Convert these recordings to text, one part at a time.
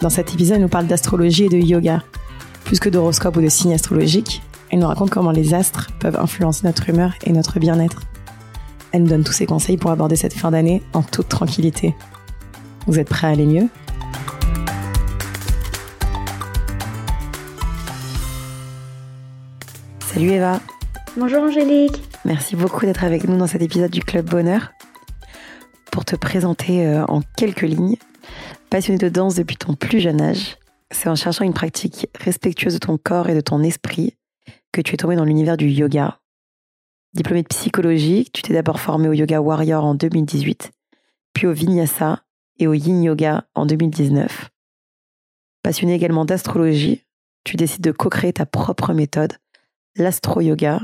Dans cet épisode, elle nous parle d'astrologie et de yoga. Plus que d'horoscope ou de signes astrologiques, elle nous raconte comment les astres peuvent influencer notre humeur et notre bien-être. Elle nous donne tous ses conseils pour aborder cette fin d'année en toute tranquillité. Vous êtes prêts à aller mieux? Salut Eva Bonjour Angélique Merci beaucoup d'être avec nous dans cet épisode du Club Bonheur. Pour te présenter euh, en quelques lignes, Passionné de danse depuis ton plus jeune âge, c'est en cherchant une pratique respectueuse de ton corps et de ton esprit que tu es tombé dans l'univers du yoga. Diplômé de psychologie, tu t'es d'abord formé au yoga warrior en 2018, puis au vinyasa et au yin yoga en 2019. Passionné également d'astrologie, tu décides de co-créer ta propre méthode, l'astro-yoga,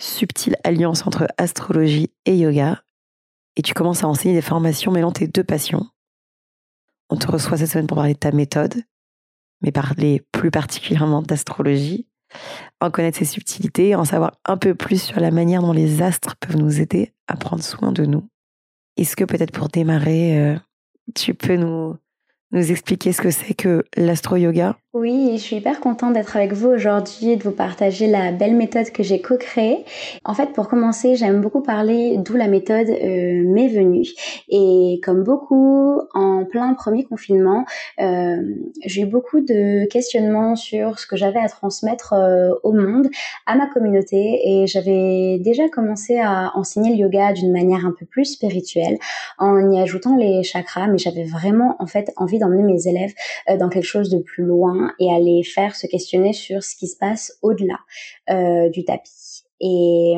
subtile alliance entre astrologie et yoga, et tu commences à enseigner des formations mêlant tes deux passions, on te reçoit cette semaine pour parler de ta méthode, mais parler plus particulièrement d'astrologie, en connaître ses subtilités, en savoir un peu plus sur la manière dont les astres peuvent nous aider à prendre soin de nous. Est-ce que peut-être pour démarrer, euh, tu peux nous, nous expliquer ce que c'est que l'astro-yoga oui, je suis hyper contente d'être avec vous aujourd'hui et de vous partager la belle méthode que j'ai co-créée. En fait, pour commencer, j'aime beaucoup parler d'où la méthode euh, m'est venue. Et comme beaucoup, en plein premier confinement, euh, j'ai eu beaucoup de questionnements sur ce que j'avais à transmettre euh, au monde, à ma communauté. Et j'avais déjà commencé à enseigner le yoga d'une manière un peu plus spirituelle, en y ajoutant les chakras. Mais j'avais vraiment, en fait, envie d'emmener mes élèves dans quelque chose de plus loin et aller faire se questionner sur ce qui se passe au-delà euh, du tapis. Et,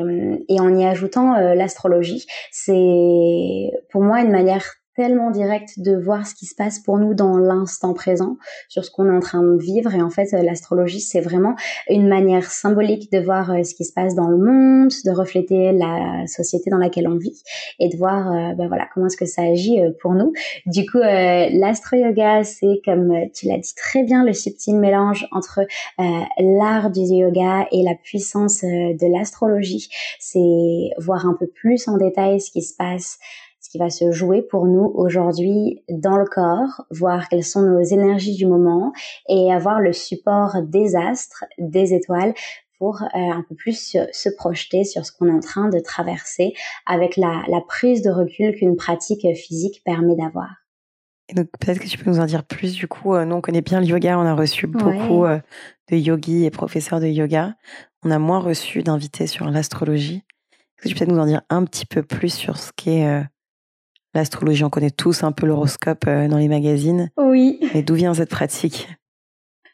et, en y ajoutant euh, l'astrologie, c'est pour moi une manière tellement direct de voir ce qui se passe pour nous dans l'instant présent, sur ce qu'on est en train de vivre. Et en fait, euh, l'astrologie, c'est vraiment une manière symbolique de voir euh, ce qui se passe dans le monde, de refléter la société dans laquelle on vit et de voir euh, ben voilà, comment est-ce que ça agit pour nous. Du coup, l'astro-yoga, c'est, comme tu l'as dit très bien, le subtil mélange entre l'art du yoga et la puissance de l'astrologie. C'est voir un peu plus en détail ce qui se passe ce qui va se jouer pour nous aujourd'hui dans le corps, voir quelles sont nos énergies du moment et avoir le support des astres, des étoiles pour euh, un peu plus se, projeter sur ce qu'on est en train de traverser avec la, prise de recul qu'une pratique physique permet d'avoir. Et donc peut-être que tu peux nous en dire plus du coup. Euh, nous on connaît bien le yoga, on a reçu beaucoup euh, de yogis et professeurs de yoga. On a moins reçu d'invités sur l'astrologie. Est-ce que tu peux peut-être nous en dire un petit peu plus sur ce qu'est L'astrologie, on connaît tous un peu l'horoscope euh, dans les magazines. Oui. Mais d'où vient cette pratique?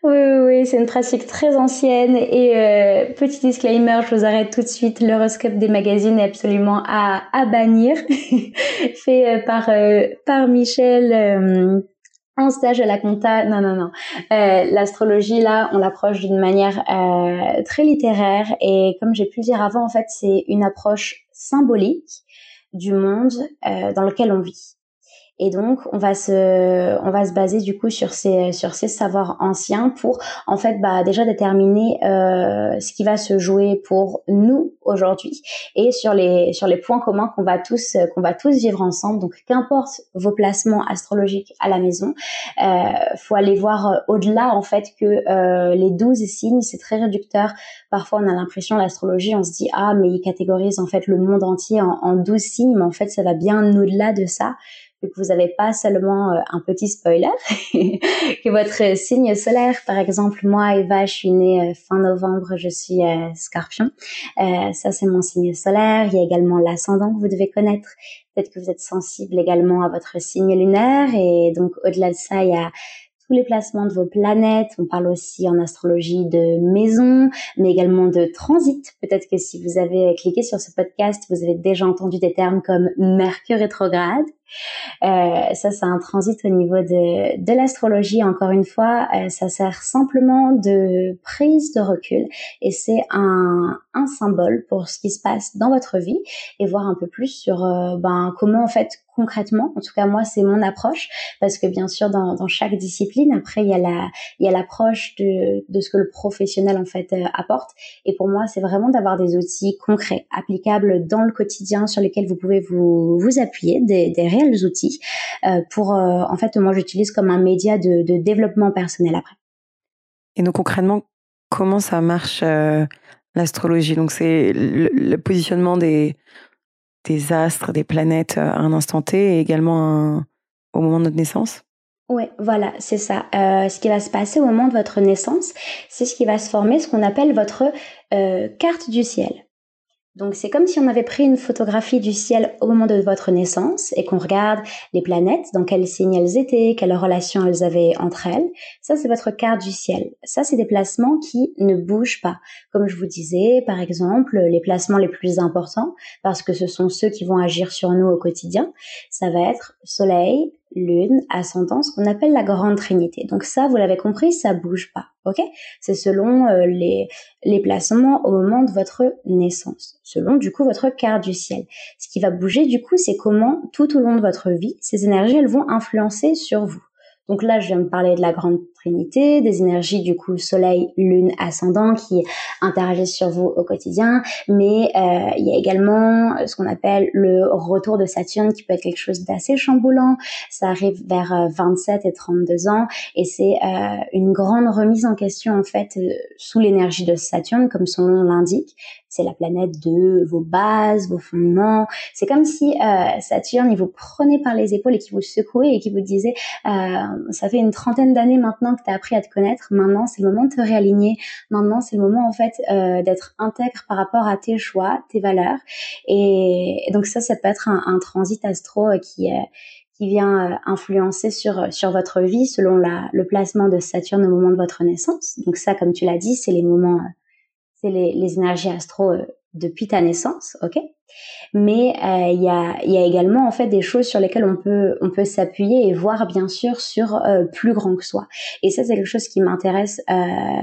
Oui, oui, c'est une pratique très ancienne et euh, petit disclaimer, je vous arrête tout de suite, l'horoscope des magazines est absolument à, à bannir, fait euh, par par Michel en stage à la compta. Non, non, non. L'astrologie là, on l'approche d'une manière très littéraire et comme j'ai pu le dire avant, en fait, c'est une approche symbolique du monde euh, dans lequel on vit. Et donc, on va se, on va se baser du coup sur ces, sur ces savoirs anciens pour, en fait, bah, déjà déterminer euh, ce qui va se jouer pour nous aujourd'hui et sur les, sur les points communs qu'on va tous, qu'on va tous vivre ensemble. Donc, qu'importe vos placements astrologiques à la maison, euh, faut aller voir au-delà en fait que euh, les 12 signes, c'est très réducteur. Parfois, on a l'impression l'astrologie, on se dit ah mais il catégorise en fait le monde entier en, 12 signes, mais en fait, ça va bien au-delà de ça que vous n'avez pas seulement euh, un petit spoiler, que votre signe solaire, par exemple, moi, Eva, je suis née euh, fin novembre, je suis euh, scorpion. ça, c'est mon signe solaire. Il y a également l'ascendant que vous devez connaître. Peut-être que vous êtes sensible également à votre signe lunaire. Et donc, au-delà de ça, il y a tous les placements de vos planètes. On parle aussi en astrologie de maison, mais également de transit. Peut-être que si vous avez cliqué sur ce podcast, vous avez déjà entendu des termes comme Mercure rétrograde, Euh, ça, c'est un transit au niveau de, de l'astrologie. Encore une fois, euh, ça sert simplement de prise de recul et c'est un, un symbole pour ce qui se passe dans votre vie et voir un peu plus sur euh, ben, comment en fait concrètement. En tout cas, moi, c'est mon approche parce que bien sûr, dans, dans, chaque discipline, après, il y a la, il y a l'approche de, de ce que le professionnel en fait apporte. Et pour moi, c'est vraiment d'avoir des outils concrets, applicables dans le quotidien, sur lesquels vous pouvez vous, vous appuyer, des, des outils euh, pour, euh, en fait, moi, j'utilise comme un média de, de, développement personnel après. Et donc concrètement, comment ça marche euh, l'astrologie? Donc c'est le, positionnement des, des astres, des planètes à un instant T et également au moment de notre naissance? Oui, voilà, c'est ça. Euh, ce qui va se passer au moment de votre naissance, c'est ce qui va se former, ce qu'on appelle votre euh, carte du ciel. Donc c'est comme si on avait pris une photographie du ciel au moment de votre naissance et qu'on regarde les planètes, dans quel signe elles étaient, quelles relations elles avaient entre elles. Ça c'est votre carte du ciel. Ça c'est des placements qui ne bougent pas. Comme je vous disais, par exemple, les placements les plus importants, parce que ce sont ceux qui vont agir sur nous au quotidien, ça va être Soleil, lune, ascendant, ce qu'on appelle la grande trinité. Donc ça, vous l'avez compris, ça bouge pas, ok? C'est selon euh, les, les placements au moment de votre naissance, selon du coup votre carte du ciel. Ce qui va bouger du coup, c'est comment tout au long de votre vie, ces énergies, elles vont influencer sur vous. Donc là, je viens de parler de la grande des énergies du coup soleil, lune, ascendant qui interagissent sur vous au quotidien, mais euh, il y a également ce qu'on appelle le retour de Saturne qui peut être quelque chose d'assez chamboulant. Ça arrive vers 27 euh, et 32 ans et c'est euh, une grande remise en question en fait sous l'énergie de Saturne comme son nom l'indique c'est la planète de vos bases, vos fondements. C'est comme si euh, Saturne, il vous prenait par les épaules et qui vous secouait et qui vous disait, euh, ça fait une trentaine d'années maintenant que tu as appris à te connaître, maintenant c'est le moment de te réaligner, maintenant c'est le moment en fait euh, d'être intègre par rapport à tes choix, tes valeurs. Et, donc ça, ça peut être un, transit astro qui est qui vient influencer sur sur votre vie selon la, le placement de Saturne au moment de votre naissance. Donc ça, comme tu l'as dit, c'est les moments c'est les, les, énergies astro euh, depuis ta naissance, ok? Mais euh, il y, a, y, a, également en fait des choses sur lesquelles on peut on peut s'appuyer et voir bien sûr sur euh, plus grand que soi. Et ça c'est quelque chose qui m'intéresse euh,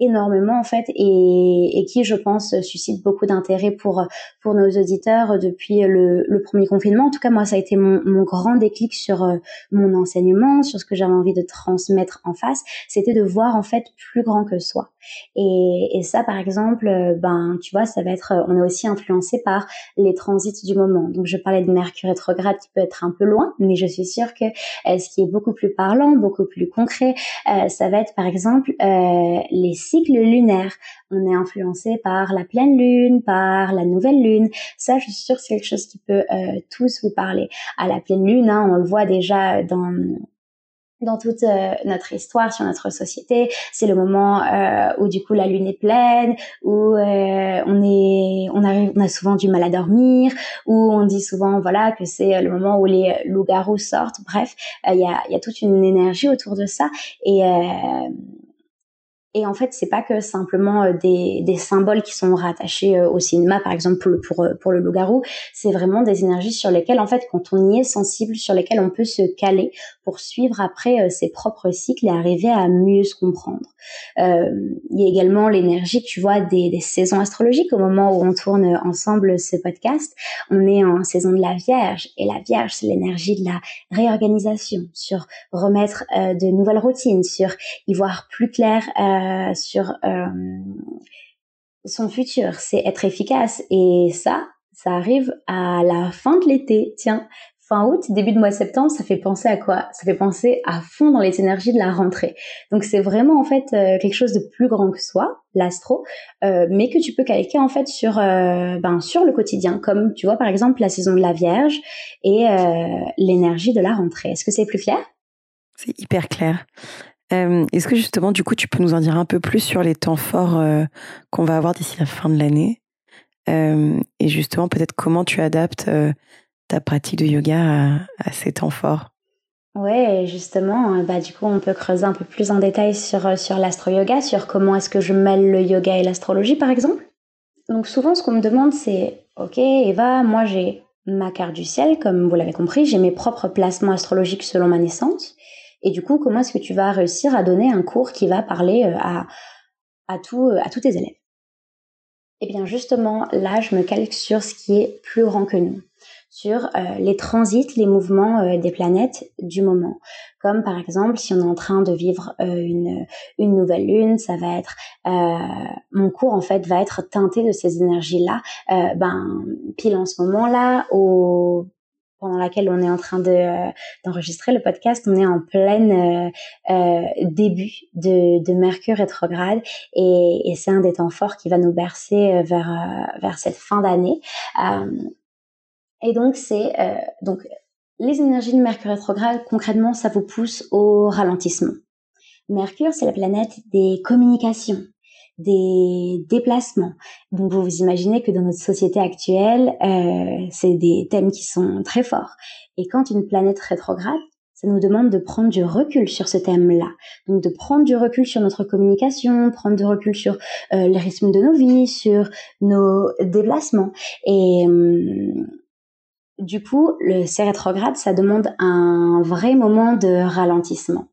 énormément en fait et, et, qui je pense suscite beaucoup d'intérêt pour pour nos auditeurs depuis le, le, premier confinement. En tout cas moi ça a été mon, mon grand déclic sur mon enseignement sur ce que j'avais envie de transmettre en face. C'était de voir en fait plus grand que soi. Et, et ça par exemple ben tu vois ça va être on est aussi influencé par les transits du moment. Donc je parlais de Mercure rétrograde qui peut être un peu loin, mais je suis sûre que euh, ce qui est beaucoup plus parlant, beaucoup plus concret, euh, ça va être par exemple euh, les cycles lunaires. On est influencé par la pleine lune, par la nouvelle lune. Ça, je suis sûre que c'est quelque chose qui peut tous vous parler. À la pleine lune, hein, on le voit déjà dans dans toute euh, notre histoire sur notre société. C'est le moment euh, où du coup la lune est pleine, où euh, on est, on arrive, on a souvent du mal à dormir, où on dit souvent voilà que c'est le moment où les loups-garous sortent. Bref, il y a, y, a, toute une énergie autour de ça et et en fait, c'est pas que simplement des, des, symboles qui sont rattachés au cinéma, par exemple pour pour, pour le loup-garou. C'est vraiment des énergies sur lesquelles, en fait, quand on y est sensible, sur lesquelles on peut se caler pour suivre après ses propres cycles et arriver à mieux se comprendre. Euh, il y a également l'énergie, tu vois, des, saisons astrologiques. Au moment où on tourne ensemble ce podcast, on est en saison de la Vierge. Et la Vierge, c'est l'énergie de la réorganisation, sur remettre de nouvelles routines, sur y voir plus clair. Euh, sur euh, son futur, c'est être efficace. Et ça, ça arrive à la fin de l'été. Tiens, août, début de mois de septembre, ça fait penser à quoi? Ça fait penser à fond dans les énergies de la rentrée. Donc c'est vraiment en fait euh, quelque chose de plus grand que soi, l'astro, mais que tu peux calquer en fait sur ben sur le quotidien, comme tu vois par exemple la saison de la Vierge et l'énergie de la rentrée. Est-ce que c'est plus clair? C'est hyper clair. Euh, est-ce que justement, du coup, tu peux nous en dire un peu plus sur les temps forts euh, qu'on va avoir d'ici la fin de l'année? Euh, Et justement, peut-être comment tu adaptes ta pratique de yoga à, ces temps forts? Ouais, justement, bah du coup, on peut creuser un peu plus en détail sur sur l'astro-yoga, sur comment est-ce que je mêle le yoga et l'astrologie, par exemple. Donc souvent, ce qu'on me demande, c'est, ok, Eva, moi j'ai ma carte du ciel, comme vous l'avez compris, j'ai mes propres placements astrologiques selon ma naissance. Et du coup, comment est-ce que tu vas réussir à donner un cours qui va parler euh, à, à, euh, à tous tes élèves? Eh bien, justement, là, je me calque sur ce qui est plus grand que nous sur euh, les transits, les mouvements euh, des planètes du moment. Comme par exemple, si on est en train de vivre euh, une, une nouvelle lune, ça va être mon cours en fait va être teinté de ces énergies-là. ben pile en ce moment-là, au pendant laquelle on est en train de d'enregistrer le podcast, on est en plein début de, de Mercure rétrograde et, et c'est un des temps forts qui va nous bercer vers vers cette fin d'année. Et donc c'est euh, donc les énergies de Mercure rétrograde concrètement ça vous pousse au ralentissement. Mercure c'est la planète des communications, des déplacements. Donc vous vous imaginez que dans notre société actuelle euh, c'est des thèmes qui sont très forts. Et quand une planète rétrograde ça nous demande de prendre du recul sur ce thème-là. Donc de prendre du recul sur notre communication, prendre du recul sur euh, les rythmes de nos vies, sur nos déplacements. Et, hum, du coup, le C rétrograde, ça demande un vrai moment de ralentissement.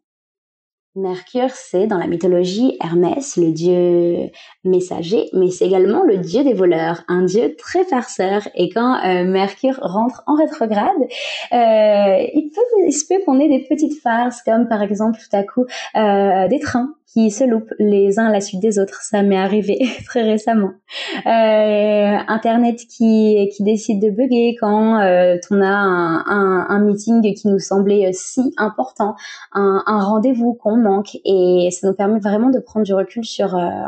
Mercure, c'est dans la mythologie Hermès, le dieu messager, mais c'est également le dieu des voleurs, un dieu très farceur. Et quand euh, Mercure rentre en rétrograde, euh, il, peut, il se peut qu'on ait des petites farces, comme par exemple tout à coup euh, des trains qui se loupent les uns à la suite des autres. Ça m'est arrivé très récemment. Euh, Internet qui, qui décide de bugger quand euh, on a un, un, un, meeting qui nous semblait si important, un, un rendez-vous qu'on manque, et ça nous permet vraiment de prendre du recul sur euh,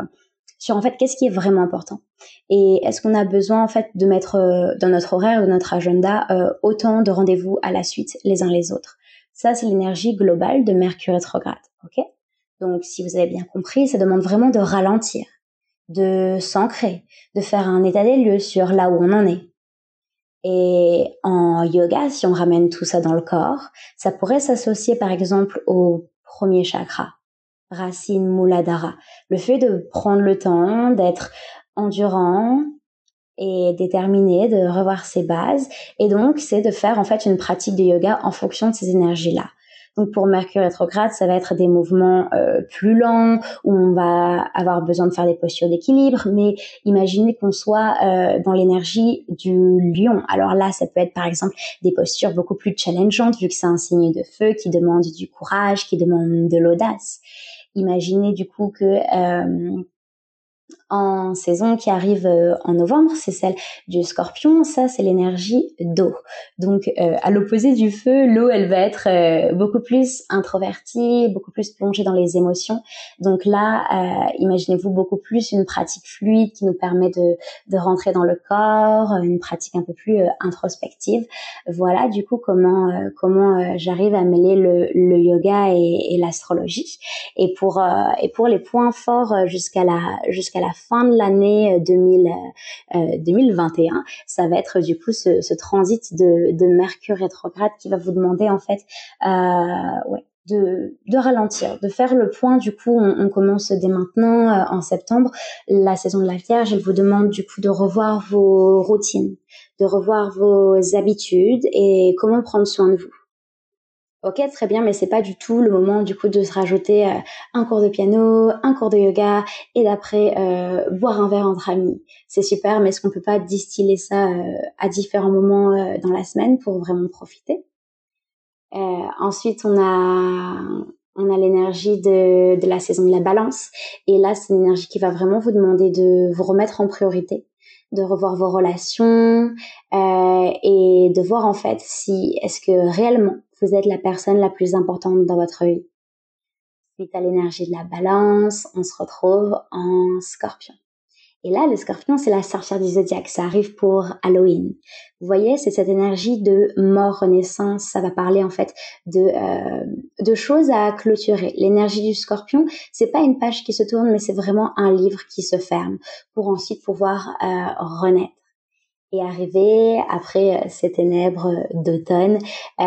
sur en fait qu'est-ce qui est vraiment important et est-ce qu'on a besoin en fait de mettre euh, dans notre horaire, de notre agenda euh, autant de rendez-vous à la suite les uns les autres? Ça c'est l'énergie globale de Mercure rétrograde, ok? Donc, si vous avez bien compris, ça demande vraiment de ralentir, de s'ancrer, de faire un état des lieux sur là où on en est. Et en yoga, si on ramène tout ça dans le corps, ça pourrait s'associer par exemple au premier chakra, racine Muladhara. Le fait de prendre le temps, d'être endurant et déterminé, de revoir ses bases. Et donc, c'est de faire en fait une pratique de yoga en fonction de ces énergies-là. Donc pour Mercure rétrograde, ça va être des mouvements euh, plus lents où on va avoir besoin de faire des postures d'équilibre. Mais imaginez qu'on soit euh, dans l'énergie du lion. Alors là, ça peut être par exemple des postures beaucoup plus challengeantes vu que c'est un signe de feu qui demande du courage, qui demande de l'audace. Imaginez du coup que euh, en saison qui arrive euh, en novembre, c'est celle du scorpion. Ça, c'est l'énergie d'eau. Donc, euh, à l'opposé du feu, l'eau, elle va être euh, beaucoup plus introvertie, beaucoup plus plongée dans les émotions. Donc là, imaginez-vous beaucoup plus une pratique fluide qui nous permet de, de rentrer dans le corps, une pratique un peu plus introspective. Voilà, du coup, comment comment j'arrive à mêler le, le yoga et, et l'astrologie. Et pour et pour les points forts jusqu'à la jusqu'à la fin de l'année 2021, euh, euh, ça va être du coup ce, transit de, Mercure rétrograde qui va vous demander en fait euh, de, ralentir, de faire le point. Du coup, on, commence dès maintenant, en septembre, la saison de la Vierge. Elle vous demande du coup de revoir vos routines, de revoir vos habitudes et comment prendre soin de vous. Ok, très bien, mais c'est pas du tout le moment du coup de se rajouter euh, un cours de piano, un cours de yoga et d'après euh, boire un verre entre amis. C'est super, mais est-ce qu'on peut pas distiller ça euh, à différents moments dans la semaine pour vraiment profiter? Ensuite, on a on a l'énergie de, de la saison de la balance. Et là, c'est une énergie qui va vraiment vous demander de vous remettre en priorité de revoir vos relations et de voir en fait si est-ce que réellement vous êtes la personne la plus importante dans votre vie. Suite à l'énergie de la balance, on se retrouve en scorpion. Et là, le scorpion, c'est la sorcière du zodiaque. Ça arrive pour Halloween. Vous voyez, c'est cette énergie de mort, renaissance. Ça va parler en fait de, euh, de choses à clôturer. L'énergie du scorpion, c'est pas une page qui se tourne, mais c'est vraiment un livre qui se ferme pour ensuite pouvoir euh, renaître. Et arriver après ces ténèbres d'automne, euh,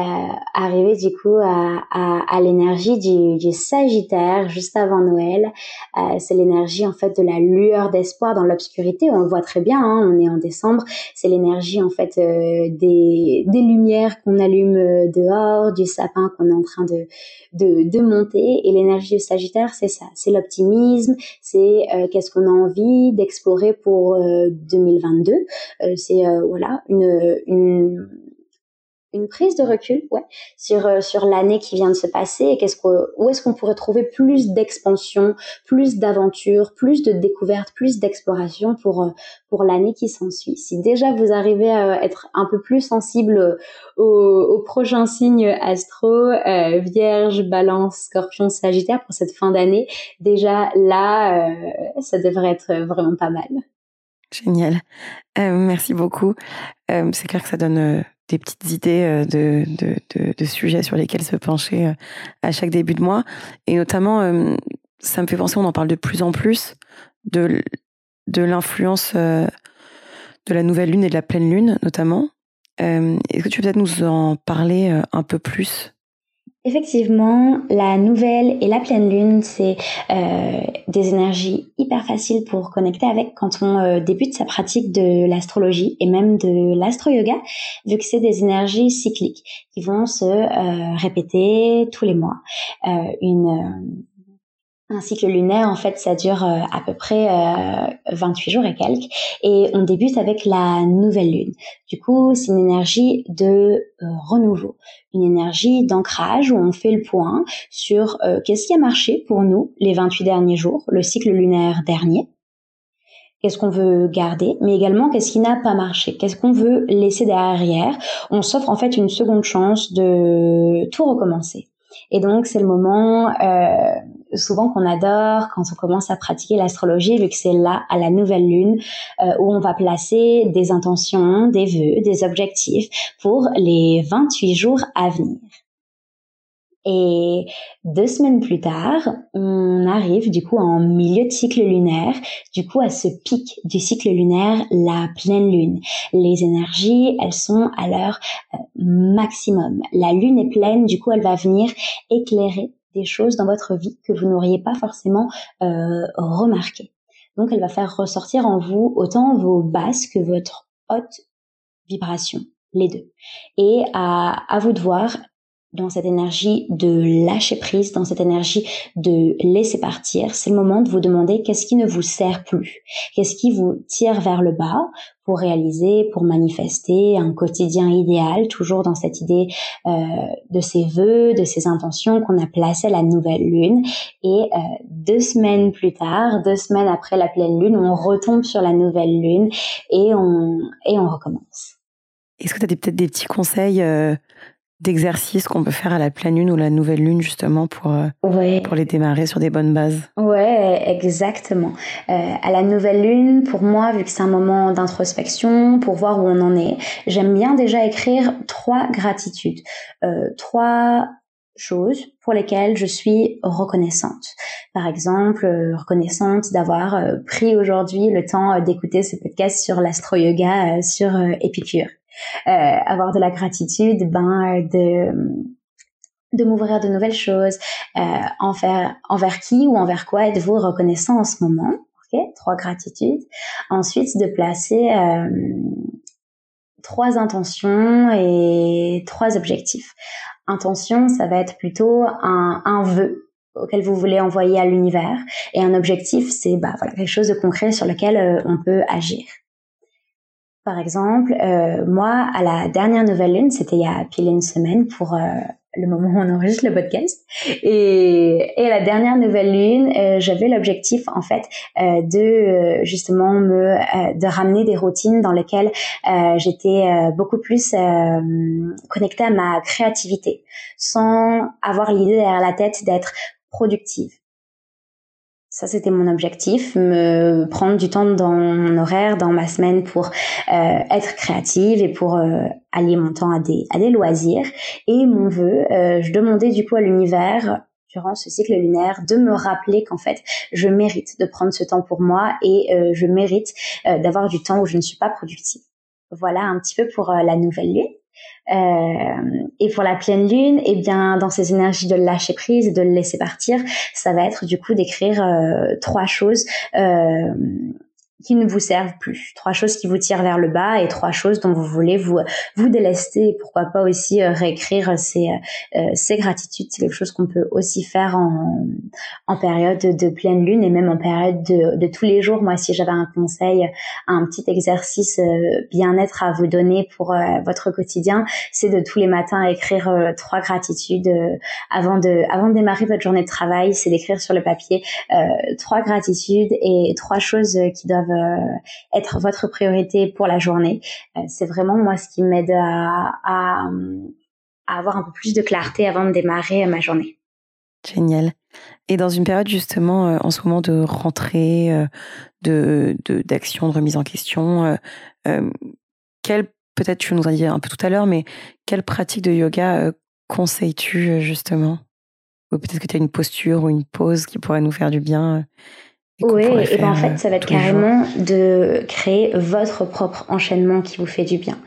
arriver du coup à, à, à l'énergie du, du, Sagittaire juste avant Noël. Euh, c'est l'énergie en fait de la lueur d'espoir dans l'obscurité. On le voit très bien, hein, on est en décembre. C'est l'énergie en fait euh, des, des lumières qu'on allume euh, dehors, du sapin qu'on est en train de, de, de monter. Et l'énergie du Sagittaire, c'est ça, c'est l'optimisme, c'est euh, qu'est-ce qu'on a envie d'explorer pour 2022. c'est euh, voilà une, une prise de recul ouais sur euh, sur l'année qui vient de se passer et qu'est-ce que où est-ce qu'on pourrait trouver plus d'expansion, plus d'aventure, plus de découvertes, plus d'exploration pour euh, pour l'année qui s'ensuit. Si déjà vous arrivez à être un peu plus sensible aux, aux prochains signes astro, Vierge, Balance, Scorpion, Sagittaire pour cette fin d'année, déjà là ça devrait être vraiment pas mal. Génial. Euh, merci beaucoup. Euh, c'est clair que ça donne euh, des petites idées de, de, de, de, sujets sur lesquels se pencher à chaque début de mois. Et notamment, ça me fait penser, on en parle de plus en plus, de, de l'influence de la nouvelle lune et de la pleine lune, notamment. Est-ce que tu peux peut-être nous en parler un peu plus? Effectivement, la nouvelle et la pleine lune, c'est euh, des énergies hyper faciles pour connecter avec quand on euh, débute sa pratique de l'astrologie et même de l'astro-yoga, vu que c'est des énergies cycliques qui vont se euh, répéter tous les mois. Un cycle lunaire, en fait, ça dure euh, à peu près 28 euh, jours et quelques. Et on débute avec la nouvelle lune. Du coup, c'est une énergie de euh, renouveau, une énergie d'ancrage où on fait le point sur qu'est-ce qui a marché pour nous les 28 derniers jours, le cycle lunaire dernier. Qu'est-ce qu'on veut garder, mais également qu'est-ce qui n'a pas marché, qu'est-ce qu'on veut laisser derrière? On s'offre en fait une seconde chance de tout recommencer. Et donc c'est le moment euh, souvent qu'on adore quand on commence à pratiquer l'astrologie, vu que c'est là à la nouvelle lune euh, où on va placer des intentions, des vœux, des objectifs pour les 28 jours à venir. Et deux semaines plus tard, on arrive du coup en milieu de cycle lunaire, du coup à ce pic du cycle lunaire, la pleine lune. Les énergies, elles sont à leur euh, maximum. La lune est pleine, du coup elle va venir éclairer choses dans votre vie que vous n'auriez pas forcément euh, remarquées. Donc elle va faire ressortir en vous autant vos basses que votre haute vibration, les deux. Et à vous de voir dans cette énergie de lâcher prise, dans cette énergie de laisser partir, c'est le moment de vous demander qu'est-ce qui ne vous sert plus, qu'est-ce qui vous tire vers le bas pour réaliser, pour manifester un quotidien idéal, toujours dans cette idée euh, de ces vœux, de ces intentions qu'on a placées à la nouvelle lune? Et euh, deux semaines plus tard, deux semaines après la pleine lune, on retombe sur la nouvelle lune et on, et on recommence. Est-ce que tu as peut-être des petits conseils euh, d'exercices qu'on peut faire à la pleine lune ou la nouvelle lune justement pour euh, pour les démarrer sur des bonnes bases. Ouais, exactement. Euh, à la nouvelle lune, pour moi, vu que c'est un moment d'introspection, pour voir où on en est, j'aime bien déjà écrire trois gratitudes, euh, trois choses pour lesquelles je suis reconnaissante. Par exemple, euh, reconnaissante d'avoir pris aujourd'hui le temps d'écouter ce podcast sur l'astro-yoga sur Épicure. Euh, avoir de la gratitude, ben de de m'ouvrir de nouvelles choses, euh, envers, envers qui ou envers quoi êtes-vous reconnaissant en ce moment Ok, trois gratitudes. Ensuite, de placer euh, trois intentions et trois objectifs. Intention, ça va être plutôt un, un vœu auquel vous voulez envoyer à l'univers, et un objectif, c'est bah, voilà, quelque chose de concret sur lequel on peut agir. Par exemple, euh, moi, à la dernière nouvelle lune, c'était il y a pile une semaine pour euh, le moment où on enregistre le podcast. Et, et la dernière nouvelle lune, euh, j'avais l'objectif en fait euh, de justement me de ramener des routines dans lesquelles j'étais beaucoup plus connectée à ma créativité, sans avoir l'idée derrière la tête d'être productive. Ça, c'était mon objectif, me prendre du temps dans mon horaire, dans ma semaine pour euh, être créative et pour euh, allier mon temps à des, à des loisirs. Et mon vœu, euh, je demandais du coup à l'univers durant ce cycle lunaire de me rappeler qu'en fait je mérite de prendre ce temps pour moi et je mérite d'avoir du temps où je ne suis pas productive voilà un petit peu pour la nouvelle lune. Euh, et pour la pleine lune, eh bien, dans ces énergies de lâcher prise et de le laisser partir, ça va être du coup d'écrire euh, trois choses euh, qui ne vous servent plus. Trois choses qui vous tirent vers le bas et trois choses dont vous voulez vous vous délester pourquoi pas aussi euh, réécrire ces euh, ces gratitudes. C'est quelque chose qu'on peut aussi faire en en période de pleine lune et même en période de, de tous les jours. Moi, si j'avais un conseil, un petit exercice euh, bien-être à vous donner pour votre quotidien, c'est de tous les matins écrire trois gratitudes avant de avant de démarrer votre journée de travail. C'est d'écrire sur le papier trois gratitudes et trois choses qui doivent euh, être votre priorité pour la journée. Euh, c'est vraiment moi ce qui m'aide à, avoir un peu plus de clarté avant de démarrer ma journée. Génial. Et dans une période justement euh, en ce moment de rentrée, de d'action, de, remise en question, quelle peut-être tu nous en dit un peu tout à l'heure, mais quelle pratique de yoga conseilles-tu justement? Ou peut-être que tu as une posture ou une pose qui pourrait nous faire du bien oui, et ben en fait, ça va être carrément de créer votre propre enchaînement qui vous fait du bien.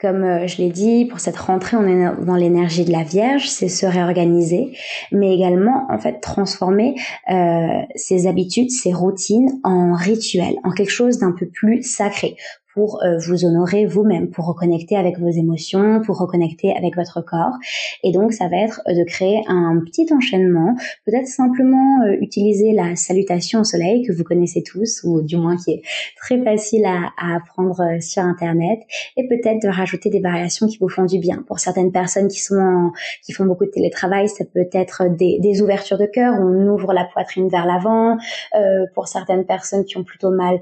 Comme euh, je l'ai dit, pour cette rentrée, on est dans l'énergie de la Vierge, c'est se réorganiser, mais également en fait transformer euh, ses habitudes, ses routines en rituels, en quelque chose d'un peu plus sacré pour euh, vous honorer vous-même, pour reconnecter avec vos émotions, pour reconnecter avec votre corps. Et donc, ça va être euh, de créer un petit enchaînement, peut-être simplement euh, utiliser la salutation au soleil que vous connaissez tous, ou du moins qui est très facile à, apprendre sur Internet, et peut-être de rajouter des variations qui vous font du bien. Pour certaines personnes qui sont qui font beaucoup de télétravail, ça peut être des, ouvertures de cœur, on ouvre la poitrine vers l'avant. Pour certaines personnes qui ont plutôt mal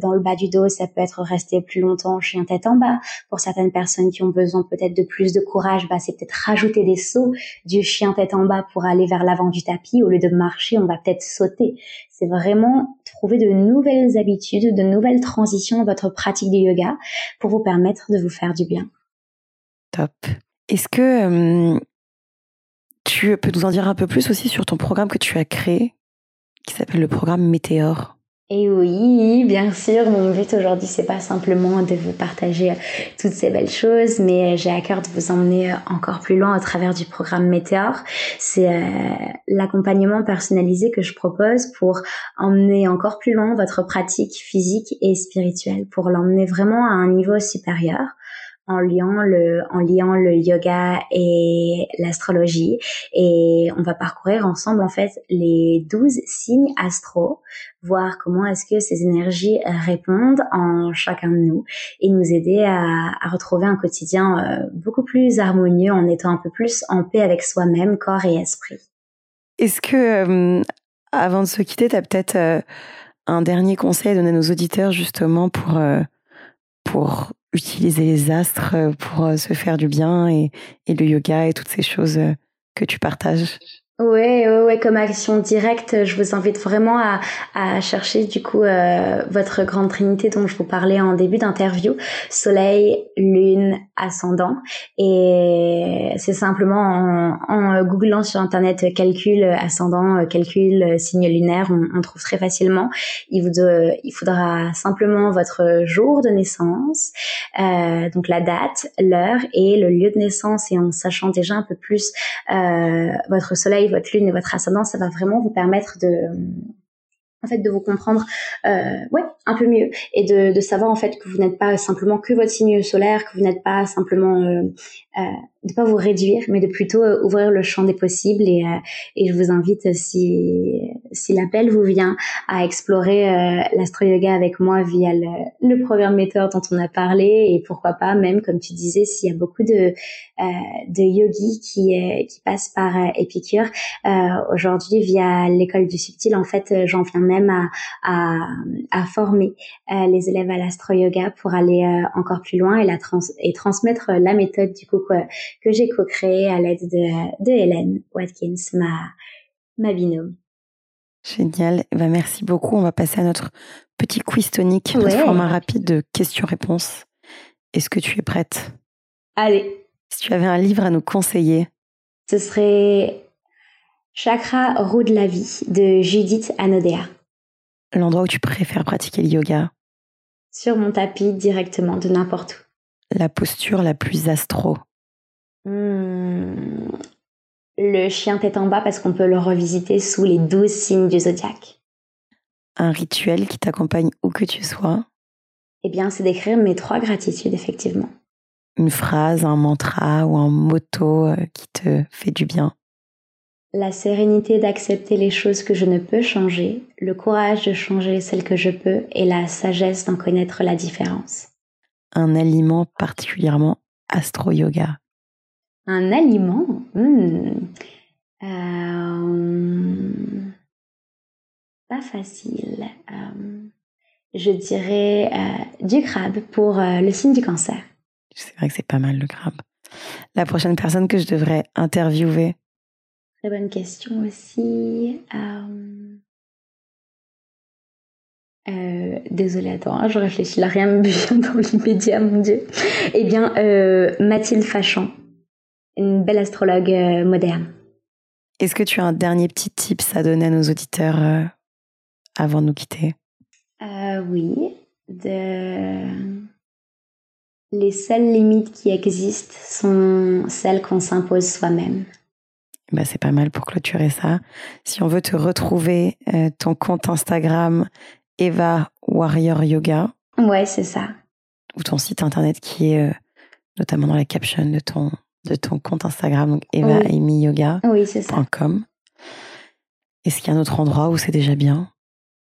dans le bas du dos, ça peut être rester plus longtemps chien tête en bas. Pour certaines personnes qui ont besoin peut-être de plus de courage, bah, c'est peut-être rajouter des sauts du chien tête en bas pour aller vers l'avant du tapis. Au lieu de marcher, on va peut-être sauter. C'est vraiment trouver de nouvelles habitudes, de nouvelles transitions dans votre pratique du yoga pour vous permettre de vous faire du bien. Top. Est-ce que tu peux nous en dire un peu plus aussi sur ton programme que tu as créé, qui s'appelle le programme Météor et oui, bien sûr, mon but aujourd'hui, c'est pas simplement de vous partager euh, toutes ces belles choses, mais euh, j'ai à cœur de vous emmener euh, encore plus loin au travers du programme Météor. C'est l'accompagnement personnalisé que je propose pour emmener encore plus loin votre pratique physique et spirituelle, pour l'emmener vraiment à un niveau supérieur en liant le en liant le yoga et l'astrologie et on va parcourir ensemble en fait les 12 signes astro voir comment est-ce que ces énergies répondent en chacun de nous et nous aider à, à retrouver un quotidien euh, beaucoup plus harmonieux en étant un peu plus en paix avec soi-même corps et esprit. Est-ce que euh, avant de se quitter, tu as peut-être euh, un dernier conseil à donner à nos auditeurs justement pour pour utiliser les astres euh, pour euh, se faire du bien et, le yoga et toutes ces choses euh, que tu partages Ouais, ouais, ouais, comme action directe, je vous invite vraiment à, à chercher du coup euh, votre grande trinité dont je vous parlais en début d'interview, Soleil, Lune, Ascendant, et c'est simplement en, en, googlant sur internet calcul ascendant, calcul signe lunaire, on, on trouve très facilement. Il vous de, il faudra simplement votre jour de naissance, euh, donc la date, l'heure et le lieu de naissance, et en sachant déjà un peu plus euh, votre Soleil votre lune et votre ascendant, ça va vraiment vous permettre de en fait de vous comprendre euh, un peu mieux et de, de savoir en fait que vous n'êtes pas simplement que votre signe solaire que vous n'êtes pas simplement euh, euh, de pas vous réduire mais de plutôt euh, ouvrir le champ des possibles et, euh, et je vous invite si si l'appel vous vient à explorer euh, l'astro yoga avec moi via le, le programme méthode dont on a parlé et pourquoi pas même comme tu disais s'il y a beaucoup de de yogis qui qui passent par Épicure aujourd'hui via l'école du subtil en fait j'en viens même à, à, à former les élèves à l'astro yoga pour aller encore plus loin et la trans et transmettre la méthode du coup que j'ai co-créé à l'aide de, de Hélène Watkins, ma, ma binôme. Génial. Eh ben, merci beaucoup. On va passer à notre petit quiz tonique, ouais. notre format rapide de questions-réponses. Est-ce que tu es prête? Allez. Si tu avais un livre à nous conseiller Ce serait Chakra roue de la vie de Judith Anodea. L'endroit où tu préfères pratiquer le yoga? Sur mon tapis directement, de n'importe où. la posture la plus astro hmm. Le chien tête en bas parce qu'on peut le revisiter sous les douze signes du zodiaque. Un rituel qui t'accompagne où que tu sois Eh bien, c'est d'écrire mes trois gratitudes, effectivement. Une phrase, un mantra ou un motto euh, qui te fait du bien la sérénité d'accepter les choses que je ne peux changer, le courage de changer celles que je peux et la sagesse d'en connaître la différence. Un aliment particulièrement astro-yoga. Un aliment hmm. euh, Pas facile. Euh, je dirais euh, du crabe pour le signe du cancer. C'est vrai que c'est pas mal le crabe. La prochaine personne que je devrais interviewer Très bonne question aussi. Euh... Désolée, attends, hein, je réfléchis, là rien me vient dans l'immédiat, mon Dieu. Eh bien, euh, Mathilde Fachan, une belle astrologue euh, moderne. Est-ce que tu as un dernier petit tips à donner à nos auditeurs euh, avant de nous quitter? Oui, de... les seules limites qui existent sont celles qu'on s'impose soi-même. Bah, c'est pas mal pour clôturer ça. Si on veut te retrouver, euh, ton compte Instagram Eva Warrior Yoga. Ouais, c'est ça. Ou ton site internet qui est euh, notamment dans la caption de ton, de ton compte Instagram, donc Eva oui. Yoga. Oui, c'est ça. Est-ce qu'il y a un autre endroit où c'est déjà bien?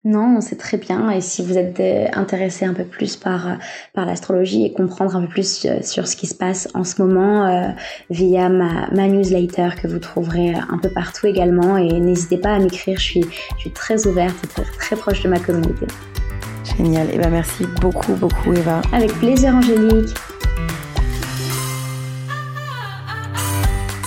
Non, c'est très bien. Et si vous êtes euh, intéressé un peu plus par euh, par l'astrologie et comprendre un peu plus euh, sur ce qui se passe en ce moment via ma, ma newsletter que vous trouverez un peu partout également. Et n'hésitez pas à m'écrire. Je suis je suis très ouverte et très, très proche de ma communauté. Génial. Et eh ben merci beaucoup beaucoup Eva. Avec plaisir Angélique.